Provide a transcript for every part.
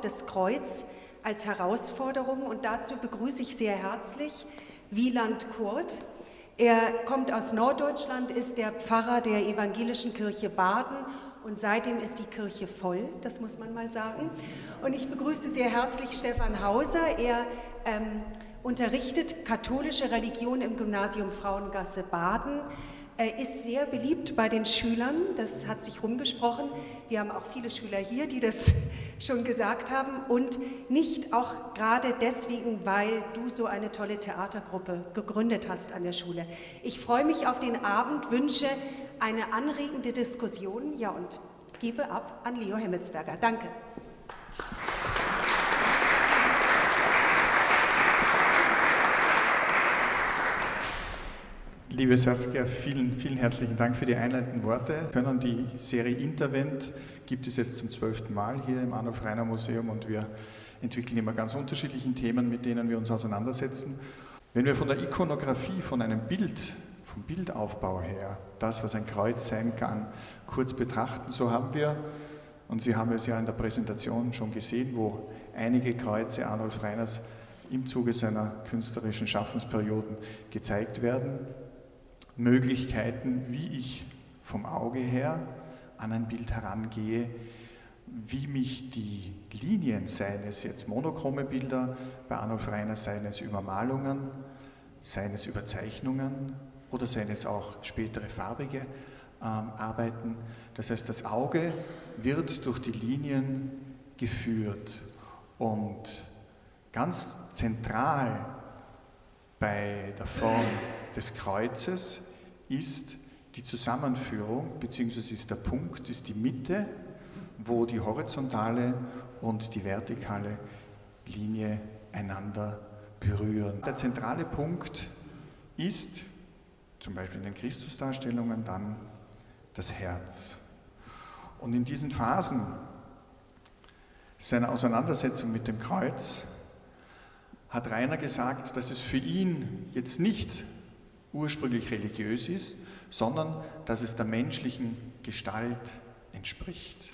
das Kreuz als Herausforderung und dazu begrüße ich sehr herzlich Wieland Kurt. Er kommt aus Norddeutschland, ist der Pfarrer der Evangelischen Kirche Baden und seitdem ist die Kirche voll, das muss man mal sagen. Und ich begrüße sehr herzlich Stefan Hauser. Er ähm, unterrichtet katholische Religion im Gymnasium Frauengasse Baden. Er ist sehr beliebt bei den Schülern, das hat sich rumgesprochen. Wir haben auch viele Schüler hier, die das schon gesagt haben. Und nicht auch gerade deswegen, weil du so eine tolle Theatergruppe gegründet hast an der Schule. Ich freue mich auf den Abend, wünsche eine anregende Diskussion. Ja, und gebe ab an Leo Hemmelsberger. Danke. Liebe Saskia, vielen, vielen herzlichen Dank für die einleitenden Worte. Können die Serie Intervent gibt es jetzt zum zwölften Mal hier im Arnulf Reiner Museum und wir entwickeln immer ganz unterschiedliche Themen, mit denen wir uns auseinandersetzen. Wenn wir von der Ikonografie, von einem Bild, vom Bildaufbau her, das, was ein Kreuz sein kann, kurz betrachten, so haben wir, und Sie haben es ja in der Präsentation schon gesehen, wo einige Kreuze Arnulf Reiners im Zuge seiner künstlerischen Schaffensperioden gezeigt werden. Möglichkeiten, wie ich vom Auge her an ein Bild herangehe, wie mich die Linien, seien es jetzt monochrome Bilder, bei Arnulf Reiner seien es Übermalungen, seien es Überzeichnungen oder seien es auch spätere farbige ähm, Arbeiten. Das heißt, das Auge wird durch die Linien geführt und ganz zentral bei der Form des Kreuzes ist die Zusammenführung, beziehungsweise ist der Punkt, ist die Mitte, wo die horizontale und die vertikale Linie einander berühren. Der zentrale Punkt ist, zum Beispiel in den Christusdarstellungen, dann das Herz. Und in diesen Phasen seiner Auseinandersetzung mit dem Kreuz hat Rainer gesagt, dass es für ihn jetzt nicht ursprünglich religiös ist, sondern dass es der menschlichen Gestalt entspricht.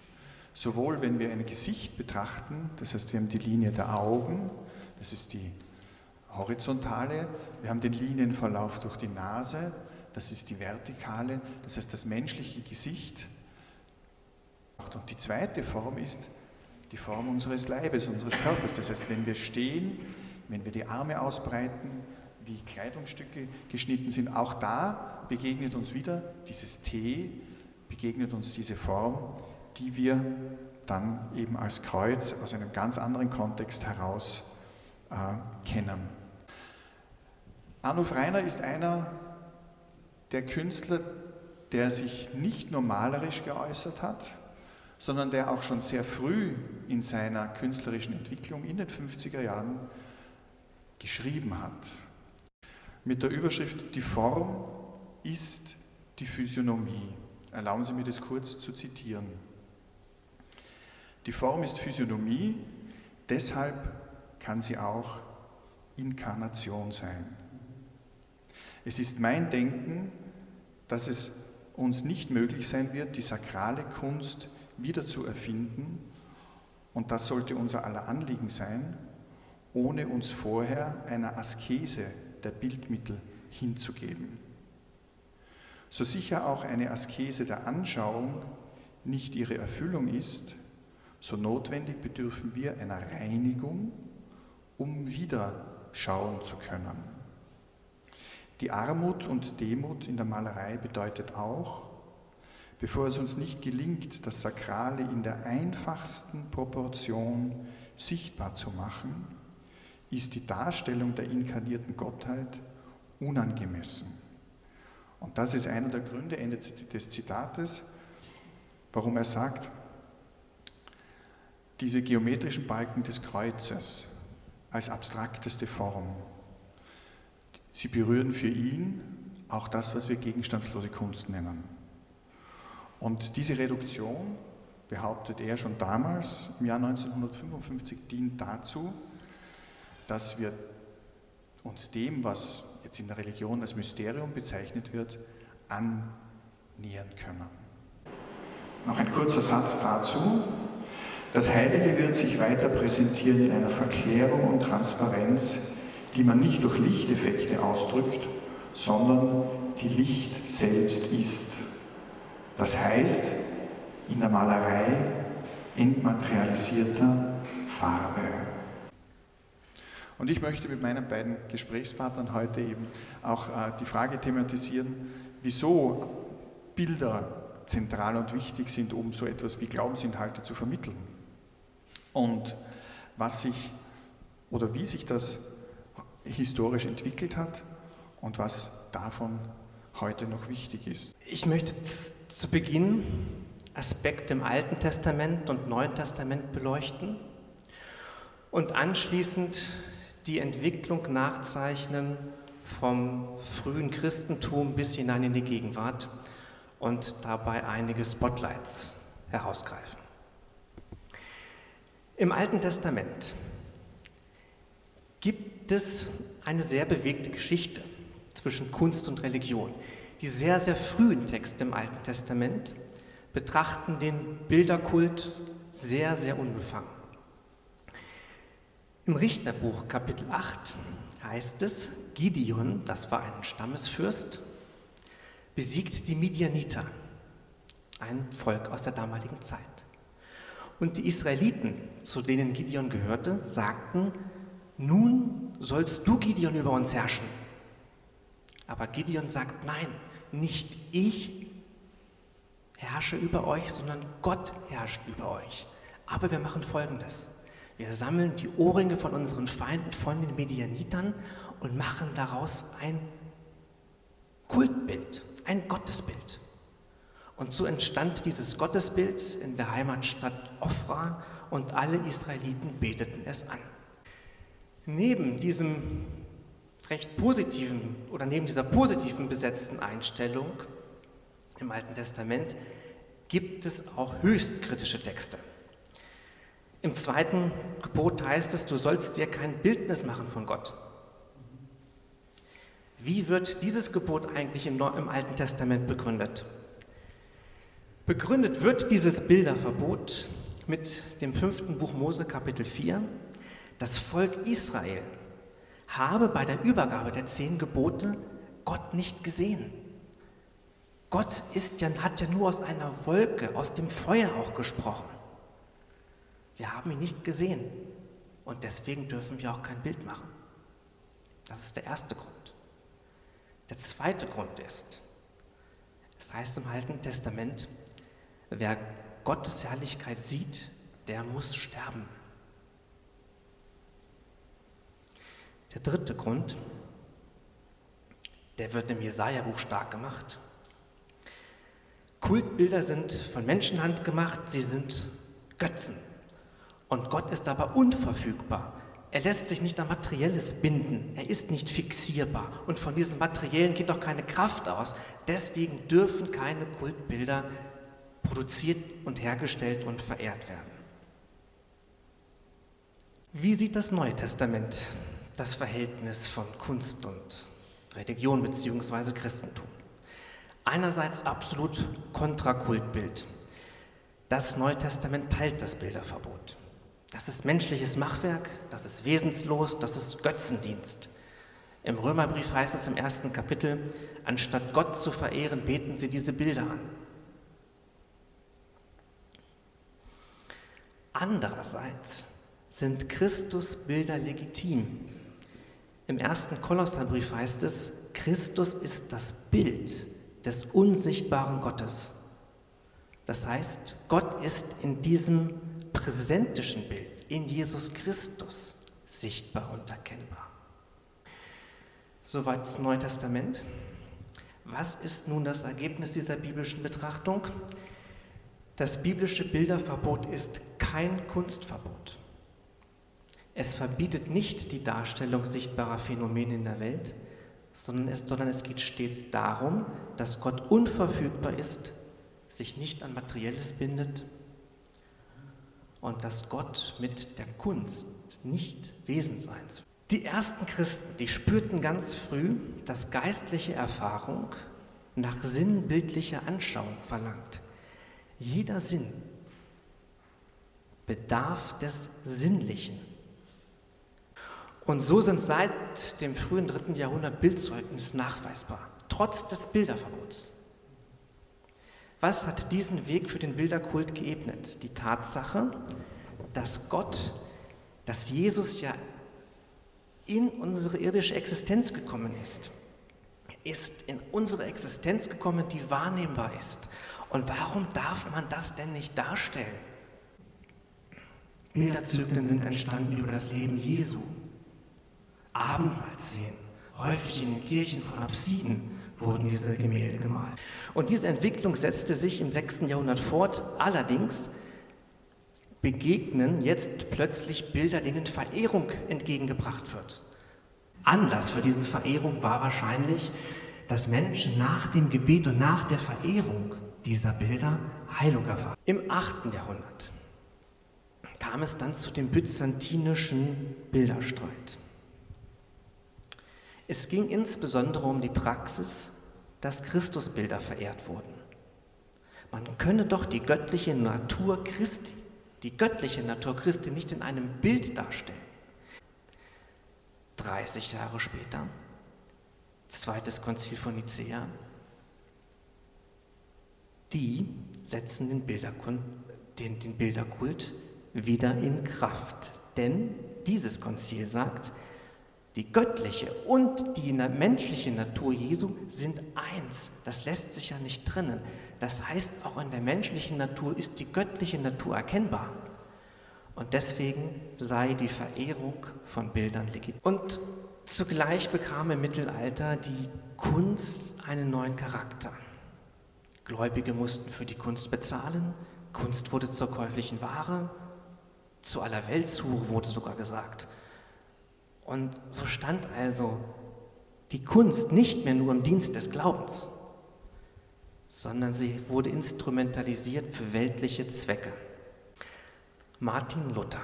Sowohl wenn wir ein Gesicht betrachten, das heißt wir haben die Linie der Augen, das ist die horizontale, wir haben den Linienverlauf durch die Nase, das ist die vertikale, das heißt das menschliche Gesicht. Und die zweite Form ist die Form unseres Leibes, unseres Körpers. Das heißt, wenn wir stehen, wenn wir die Arme ausbreiten, wie Kleidungsstücke geschnitten sind. Auch da begegnet uns wieder dieses T, begegnet uns diese Form, die wir dann eben als Kreuz aus einem ganz anderen Kontext heraus äh, kennen. Arnulf Reiner ist einer der Künstler, der sich nicht nur malerisch geäußert hat, sondern der auch schon sehr früh in seiner künstlerischen Entwicklung in den 50er Jahren geschrieben hat mit der Überschrift Die Form ist die Physiognomie. Erlauben Sie mir das kurz zu zitieren. Die Form ist Physiognomie, deshalb kann sie auch Inkarnation sein. Es ist mein Denken, dass es uns nicht möglich sein wird, die sakrale Kunst wieder zu erfinden, und das sollte unser aller Anliegen sein, ohne uns vorher einer Askese der Bildmittel hinzugeben. So sicher auch eine Askese der Anschauung nicht ihre Erfüllung ist, so notwendig bedürfen wir einer Reinigung, um wieder schauen zu können. Die Armut und Demut in der Malerei bedeutet auch, bevor es uns nicht gelingt, das Sakrale in der einfachsten Proportion sichtbar zu machen, ist die Darstellung der inkarnierten Gottheit unangemessen. Und das ist einer der Gründe, Ende des Zitates, warum er sagt, diese geometrischen Balken des Kreuzes als abstrakteste Form, sie berühren für ihn auch das, was wir gegenstandslose Kunst nennen. Und diese Reduktion, behauptet er schon damals, im Jahr 1955, dient dazu, dass wir uns dem, was jetzt in der Religion als Mysterium bezeichnet wird, annähern können. Noch ein kurzer Satz dazu. Das Heilige wird sich weiter präsentieren in einer Verklärung und Transparenz, die man nicht durch Lichteffekte ausdrückt, sondern die Licht selbst ist. Das heißt, in der Malerei entmaterialisierter Farbe. Und ich möchte mit meinen beiden Gesprächspartnern heute eben auch äh, die Frage thematisieren, wieso Bilder zentral und wichtig sind, um so etwas wie Glaubensinhalte zu vermitteln. Und was sich oder wie sich das historisch entwickelt hat und was davon heute noch wichtig ist. Ich möchte zu Beginn Aspekte im Alten Testament und Neuen Testament beleuchten und anschließend die Entwicklung nachzeichnen vom frühen Christentum bis hinein in die Gegenwart und dabei einige Spotlights herausgreifen. Im Alten Testament gibt es eine sehr bewegte Geschichte zwischen Kunst und Religion. Die sehr, sehr frühen Texte im Alten Testament betrachten den Bilderkult sehr, sehr unbefangen. Im Richterbuch Kapitel 8 heißt es, Gideon, das war ein Stammesfürst, besiegt die Midianiter, ein Volk aus der damaligen Zeit. Und die Israeliten, zu denen Gideon gehörte, sagten, nun sollst du, Gideon, über uns herrschen. Aber Gideon sagt, nein, nicht ich herrsche über euch, sondern Gott herrscht über euch. Aber wir machen Folgendes. Wir sammeln die Ohrringe von unseren Feinden, von den Medianitern und machen daraus ein Kultbild, ein Gottesbild. Und so entstand dieses Gottesbild in der Heimatstadt Ofra und alle Israeliten beteten es an. Neben diesem recht positiven oder neben dieser positiven besetzten Einstellung im Alten Testament gibt es auch höchst kritische Texte. Im zweiten Gebot heißt es, du sollst dir kein Bildnis machen von Gott. Wie wird dieses Gebot eigentlich im, im Alten Testament begründet? Begründet wird dieses Bilderverbot mit dem fünften Buch Mose Kapitel 4. Das Volk Israel habe bei der Übergabe der zehn Gebote Gott nicht gesehen. Gott ist ja, hat ja nur aus einer Wolke, aus dem Feuer auch gesprochen. Wir haben ihn nicht gesehen und deswegen dürfen wir auch kein Bild machen. Das ist der erste Grund. Der zweite Grund ist, es heißt im Alten Testament, wer Gottes Herrlichkeit sieht, der muss sterben. Der dritte Grund, der wird im Jesaja-Buch stark gemacht. Kultbilder sind von Menschenhand gemacht, sie sind Götzen. Und Gott ist aber unverfügbar. Er lässt sich nicht an Materielles binden. Er ist nicht fixierbar. Und von diesem Materiellen geht auch keine Kraft aus. Deswegen dürfen keine Kultbilder produziert und hergestellt und verehrt werden. Wie sieht das Neue Testament das Verhältnis von Kunst und Religion bzw. Christentum? Einerseits absolut Kontrakultbild. Das Neue Testament teilt das Bilderverbot. Das ist menschliches Machwerk, das ist wesenslos, das ist Götzendienst. Im Römerbrief heißt es im ersten Kapitel, anstatt Gott zu verehren, beten sie diese Bilder an. Andererseits sind Christusbilder legitim. Im ersten Kolosserbrief heißt es, Christus ist das Bild des unsichtbaren Gottes. Das heißt, Gott ist in diesem präsentischen Bild in Jesus Christus sichtbar und erkennbar. Soweit das Neue Testament. Was ist nun das Ergebnis dieser biblischen Betrachtung? Das biblische Bilderverbot ist kein Kunstverbot. Es verbietet nicht die Darstellung sichtbarer Phänomene in der Welt, sondern es, sondern es geht stets darum, dass Gott unverfügbar ist, sich nicht an Materielles bindet und dass Gott mit der Kunst nicht Wesensseins. Die ersten Christen, die spürten ganz früh, dass geistliche Erfahrung nach sinnbildlicher Anschauung verlangt. Jeder Sinn bedarf des Sinnlichen. Und so sind seit dem frühen dritten Jahrhundert Bildzeugnisse nachweisbar, trotz des Bilderverbots. Was hat diesen Weg für den Bilderkult geebnet? Die Tatsache, dass Gott, dass Jesus ja in unsere irdische Existenz gekommen ist. ist in unsere Existenz gekommen, die wahrnehmbar ist. Und warum darf man das denn nicht darstellen? Bilderzyklen sind entstanden über das Leben Jesu. Abendmahlszenen, häufig in den Kirchen von Apsiden wurden diese Gemälde gemalt. Und diese Entwicklung setzte sich im 6. Jahrhundert fort. Allerdings begegnen jetzt plötzlich Bilder, denen Verehrung entgegengebracht wird. Anlass für diese Verehrung war wahrscheinlich, dass Menschen nach dem Gebet und nach der Verehrung dieser Bilder Heilung erfahren. Im 8. Jahrhundert kam es dann zu dem byzantinischen Bilderstreit. Es ging insbesondere um die Praxis, dass Christusbilder verehrt wurden. Man könne doch die göttliche Natur Christi, die göttliche Natur Christi nicht in einem Bild darstellen. 30 Jahre später, zweites Konzil von Nicea, die setzen den, Bilderkund, den, den Bilderkult wieder in Kraft. Denn dieses Konzil sagt, die göttliche und die menschliche Natur Jesu sind eins. Das lässt sich ja nicht trennen. Das heißt, auch in der menschlichen Natur ist die göttliche Natur erkennbar. Und deswegen sei die Verehrung von Bildern legitim. Und zugleich bekam im Mittelalter die Kunst einen neuen Charakter. Gläubige mussten für die Kunst bezahlen, Kunst wurde zur käuflichen Ware, zu aller Weltsuche wurde sogar gesagt. Und so stand also die Kunst nicht mehr nur im Dienst des Glaubens, sondern sie wurde instrumentalisiert für weltliche Zwecke. Martin Luther.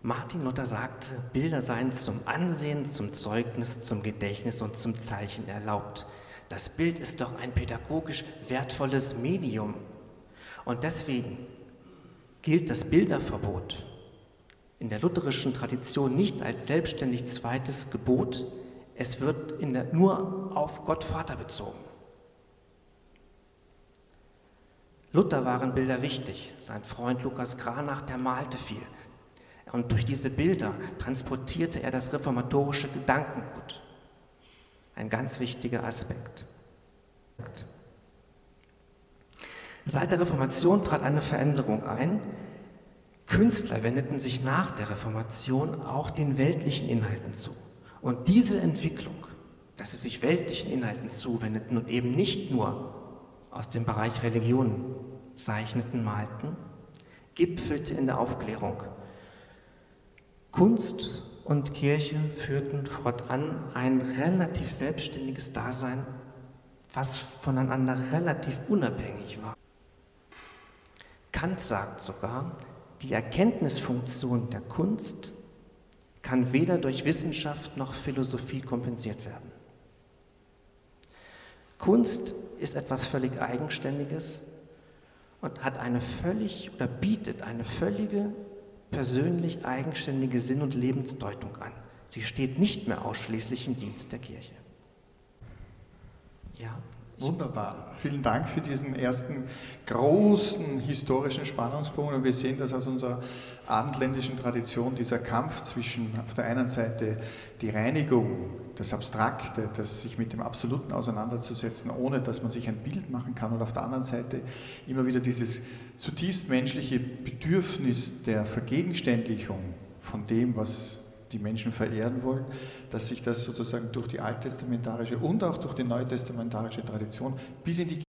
Martin Luther sagte, Bilder seien zum Ansehen, zum Zeugnis, zum Gedächtnis und zum Zeichen erlaubt. Das Bild ist doch ein pädagogisch wertvolles Medium. Und deswegen gilt das Bilderverbot in der lutherischen Tradition nicht als selbstständig zweites Gebot, es wird der, nur auf Gott Vater bezogen. Luther waren Bilder wichtig. Sein Freund Lukas Granach, der malte viel. Und durch diese Bilder transportierte er das reformatorische Gedankengut. Ein ganz wichtiger Aspekt. Seit der Reformation trat eine Veränderung ein, Künstler wendeten sich nach der Reformation auch den weltlichen Inhalten zu. Und diese Entwicklung, dass sie sich weltlichen Inhalten zuwendeten und eben nicht nur aus dem Bereich Religion zeichneten, malten, gipfelte in der Aufklärung. Kunst und Kirche führten fortan ein relativ selbstständiges Dasein, was voneinander relativ unabhängig war. Kant sagt sogar, die Erkenntnisfunktion der Kunst kann weder durch Wissenschaft noch Philosophie kompensiert werden. Kunst ist etwas völlig Eigenständiges und hat eine völlig oder bietet eine völlige persönlich eigenständige Sinn- und Lebensdeutung an. Sie steht nicht mehr ausschließlich im Dienst der Kirche. Ja. Wunderbar. Vielen Dank für diesen ersten großen historischen Spannungspunkt. Und wir sehen das aus unserer abendländischen Tradition, dieser Kampf zwischen auf der einen Seite die Reinigung, das Abstrakte, das sich mit dem Absoluten auseinanderzusetzen, ohne dass man sich ein Bild machen kann, und auf der anderen Seite immer wieder dieses zutiefst menschliche Bedürfnis der Vergegenständlichung von dem, was die Menschen verehren wollen, dass sich das sozusagen durch die alttestamentarische und auch durch die neutestamentarische Tradition bis in die